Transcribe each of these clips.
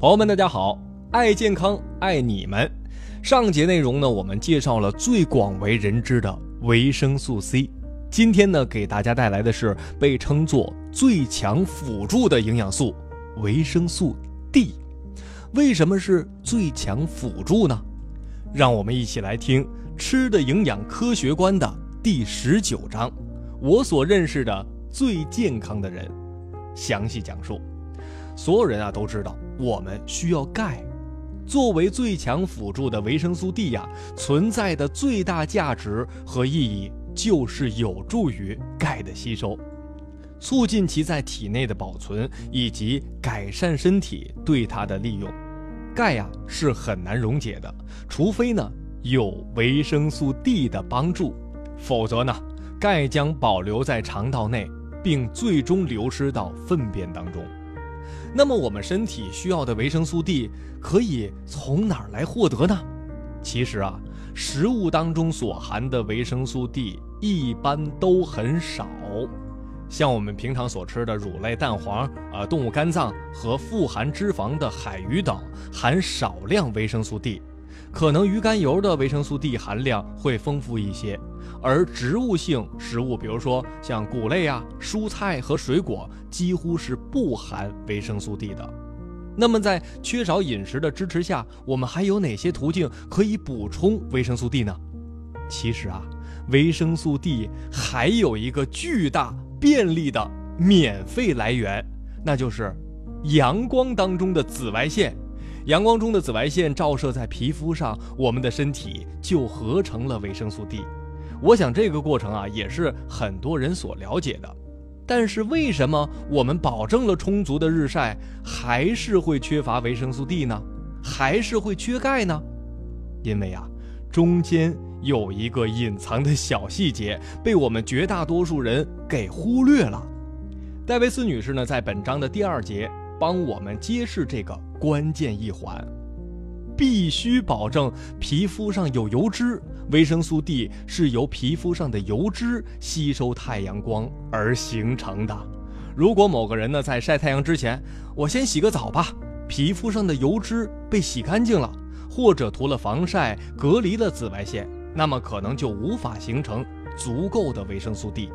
朋友们，大家好，爱健康，爱你们。上节内容呢，我们介绍了最广为人知的维生素 C。今天呢，给大家带来的是被称作最强辅助的营养素——维生素 D。为什么是最强辅助呢？让我们一起来听《吃的营养科学观》的第十九章：我所认识的最健康的人，详细讲述。所有人啊都知道。我们需要钙，作为最强辅助的维生素 D 呀，存在的最大价值和意义就是有助于钙的吸收，促进其在体内的保存，以及改善身体对它的利用。钙呀是很难溶解的，除非呢有维生素 D 的帮助，否则呢钙将保留在肠道内，并最终流失到粪便当中。那么我们身体需要的维生素 D 可以从哪儿来获得呢？其实啊，食物当中所含的维生素 D 一般都很少，像我们平常所吃的乳类、蛋黄、啊动物肝脏和富含脂肪的海鱼等，含少量维生素 D。可能鱼肝油的维生素 D 含量会丰富一些，而植物性食物，比如说像谷类啊、蔬菜和水果，几乎是不含维生素 D 的。那么在缺少饮食的支持下，我们还有哪些途径可以补充维生素 D 呢？其实啊，维生素 D 还有一个巨大便利的免费来源，那就是阳光当中的紫外线。阳光中的紫外线照射在皮肤上，我们的身体就合成了维生素 D。我想这个过程啊，也是很多人所了解的。但是为什么我们保证了充足的日晒，还是会缺乏维生素 D 呢？还是会缺钙呢？因为啊，中间有一个隐藏的小细节，被我们绝大多数人给忽略了。戴维斯女士呢，在本章的第二节帮我们揭示这个。关键一环，必须保证皮肤上有油脂。维生素 D 是由皮肤上的油脂吸收太阳光而形成的。如果某个人呢在晒太阳之前，我先洗个澡吧，皮肤上的油脂被洗干净了，或者涂了防晒，隔离了紫外线，那么可能就无法形成足够的维生素 D。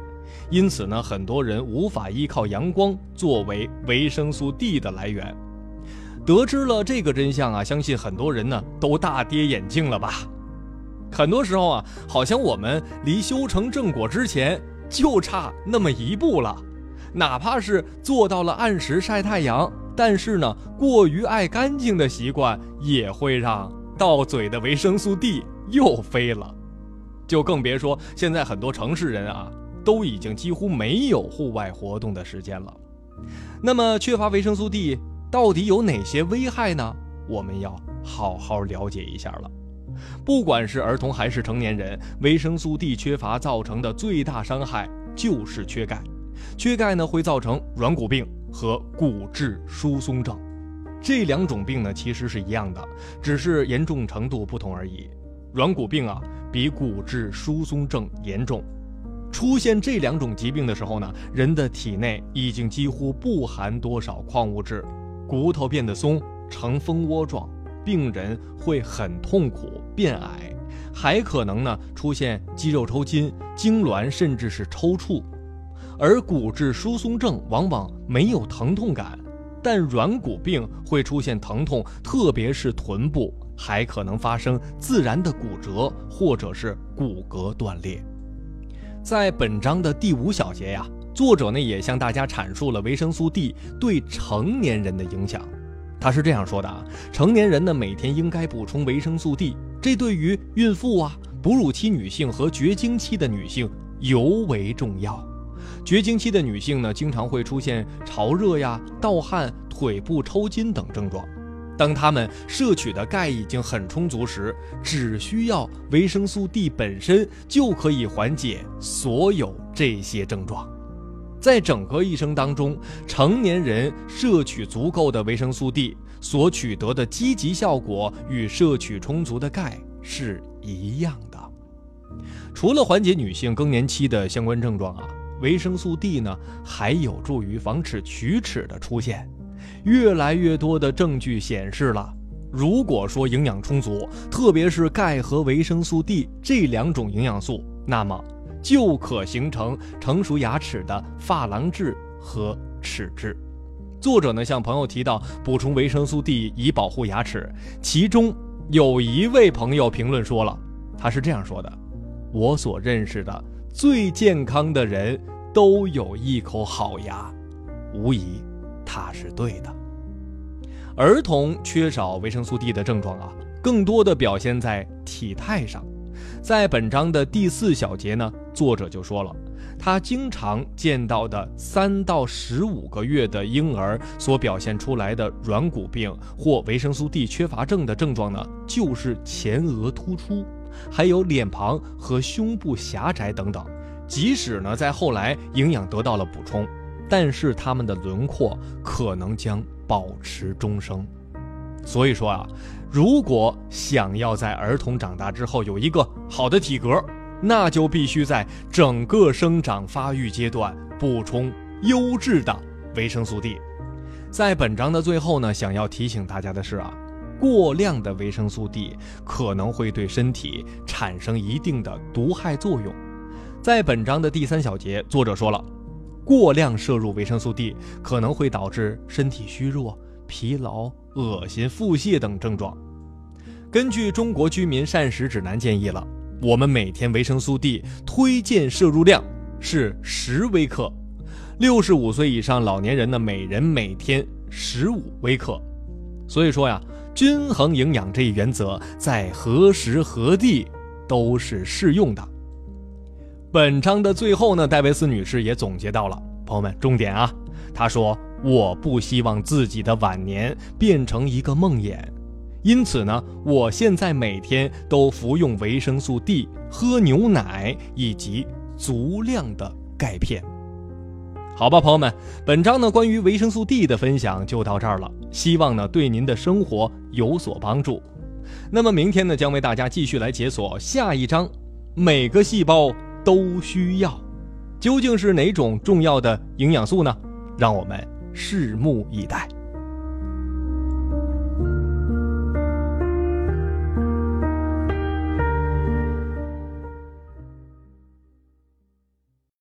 因此呢，很多人无法依靠阳光作为维生素 D 的来源。得知了这个真相啊，相信很多人呢都大跌眼镜了吧？很多时候啊，好像我们离修成正果之前就差那么一步了。哪怕是做到了按时晒太阳，但是呢，过于爱干净的习惯也会让到嘴的维生素 D 又飞了。就更别说现在很多城市人啊，都已经几乎没有户外活动的时间了。那么缺乏维生素 D。到底有哪些危害呢？我们要好好了解一下了。不管是儿童还是成年人，维生素 D 缺乏造成的最大伤害就是缺钙。缺钙呢会造成软骨病和骨质疏松症。这两种病呢其实是一样的，只是严重程度不同而已。软骨病啊比骨质疏松症严重。出现这两种疾病的时候呢，人的体内已经几乎不含多少矿物质。骨头变得松，呈蜂窝状，病人会很痛苦，变矮，还可能呢出现肌肉抽筋、痉挛，甚至是抽搐。而骨质疏松症往往没有疼痛感，但软骨病会出现疼痛，特别是臀部，还可能发生自然的骨折或者是骨骼断裂。在本章的第五小节呀。作者呢也向大家阐述了维生素 D 对成年人的影响。他是这样说的啊，成年人呢每天应该补充维生素 D，这对于孕妇啊、哺乳期女性和绝经期的女性尤为重要。绝经期的女性呢经常会出现潮热呀、盗汗、腿部抽筋等症状。当她们摄取的钙已经很充足时，只需要维生素 D 本身就可以缓解所有这些症状。在整个一生当中，成年人摄取足够的维生素 D 所取得的积极效果与摄取充足的钙是一样的。除了缓解女性更年期的相关症状啊，维生素 D 呢还有助于防止龋齿的出现。越来越多的证据显示了，如果说营养充足，特别是钙和维生素 D 这两种营养素，那么就可形成成熟牙齿的珐琅质和齿质。作者呢向朋友提到补充维生素 D 以保护牙齿，其中有一位朋友评论说了，他是这样说的：“我所认识的最健康的人都有一口好牙，无疑他是对的。”儿童缺少维生素 D 的症状啊，更多的表现在体态上。在本章的第四小节呢，作者就说了。他经常见到的三到十五个月的婴儿所表现出来的软骨病或维生素 D 缺乏症的症状呢，就是前额突出，还有脸庞和胸部狭窄等等。即使呢在后来营养得到了补充，但是他们的轮廓可能将保持终生。所以说啊，如果想要在儿童长大之后有一个好的体格，那就必须在整个生长发育阶段补充优质的维生素 D。在本章的最后呢，想要提醒大家的是啊，过量的维生素 D 可能会对身体产生一定的毒害作用。在本章的第三小节，作者说了，过量摄入维生素 D 可能会导致身体虚弱、疲劳、恶心、腹泻等症状。根据《中国居民膳食指南》建议了。我们每天维生素 D 推荐摄入量是十微克，六十五岁以上老年人呢，每人每天十五微克。所以说呀，均衡营养这一原则在何时何地都是适用的。本章的最后呢，戴维斯女士也总结到了，朋友们，重点啊，她说：“我不希望自己的晚年变成一个梦魇。”因此呢，我现在每天都服用维生素 D，喝牛奶以及足量的钙片。好吧，朋友们，本章呢关于维生素 D 的分享就到这儿了，希望呢对您的生活有所帮助。那么明天呢将为大家继续来解锁下一章，每个细胞都需要，究竟是哪种重要的营养素呢？让我们拭目以待。